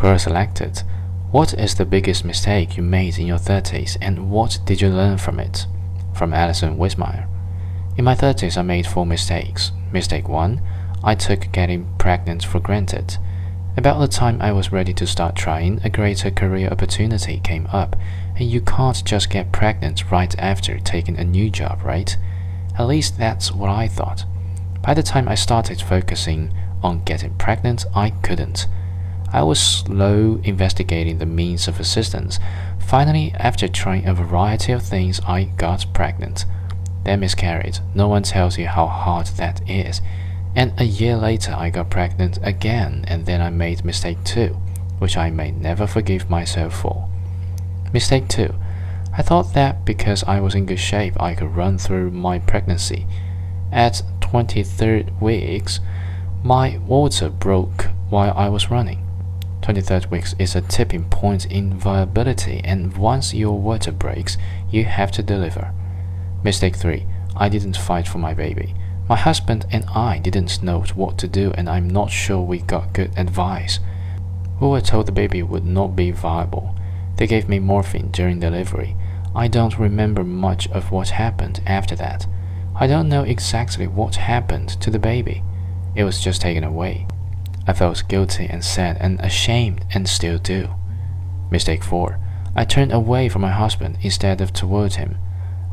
Quora selected, What is the biggest mistake you made in your 30s and what did you learn from it? From Alison Wismeyer. In my 30s, I made four mistakes. Mistake 1 I took getting pregnant for granted. About the time I was ready to start trying, a greater career opportunity came up, and you can't just get pregnant right after taking a new job, right? At least that's what I thought. By the time I started focusing on getting pregnant, I couldn't. I was slow investigating the means of assistance. Finally, after trying a variety of things, I got pregnant. Then miscarried. No one tells you how hard that is. And a year later, I got pregnant again, and then I made mistake two, which I may never forgive myself for. Mistake two. I thought that because I was in good shape, I could run through my pregnancy. At 23rd weeks, my water broke while I was running. 23rd weeks is a tipping point in viability, and once your water breaks, you have to deliver. Mistake 3. I didn't fight for my baby. My husband and I didn't know what to do, and I'm not sure we got good advice. We were told the baby would not be viable. They gave me morphine during delivery. I don't remember much of what happened after that. I don't know exactly what happened to the baby. It was just taken away. I felt guilty and sad and ashamed and still do. Mistake 4. I turned away from my husband instead of toward him.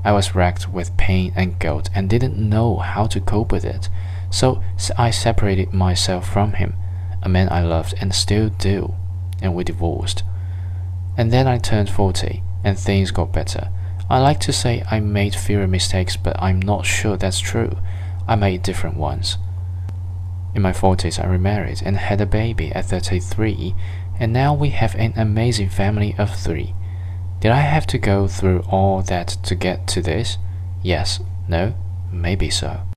I was racked with pain and guilt and didn't know how to cope with it, so I separated myself from him, a man I loved and still do, and we divorced. And then I turned 40 and things got better. I like to say I made fewer mistakes, but I'm not sure that's true. I made different ones. In my 40s, I remarried and had a baby at 33, and now we have an amazing family of three. Did I have to go through all that to get to this? Yes, no, maybe so.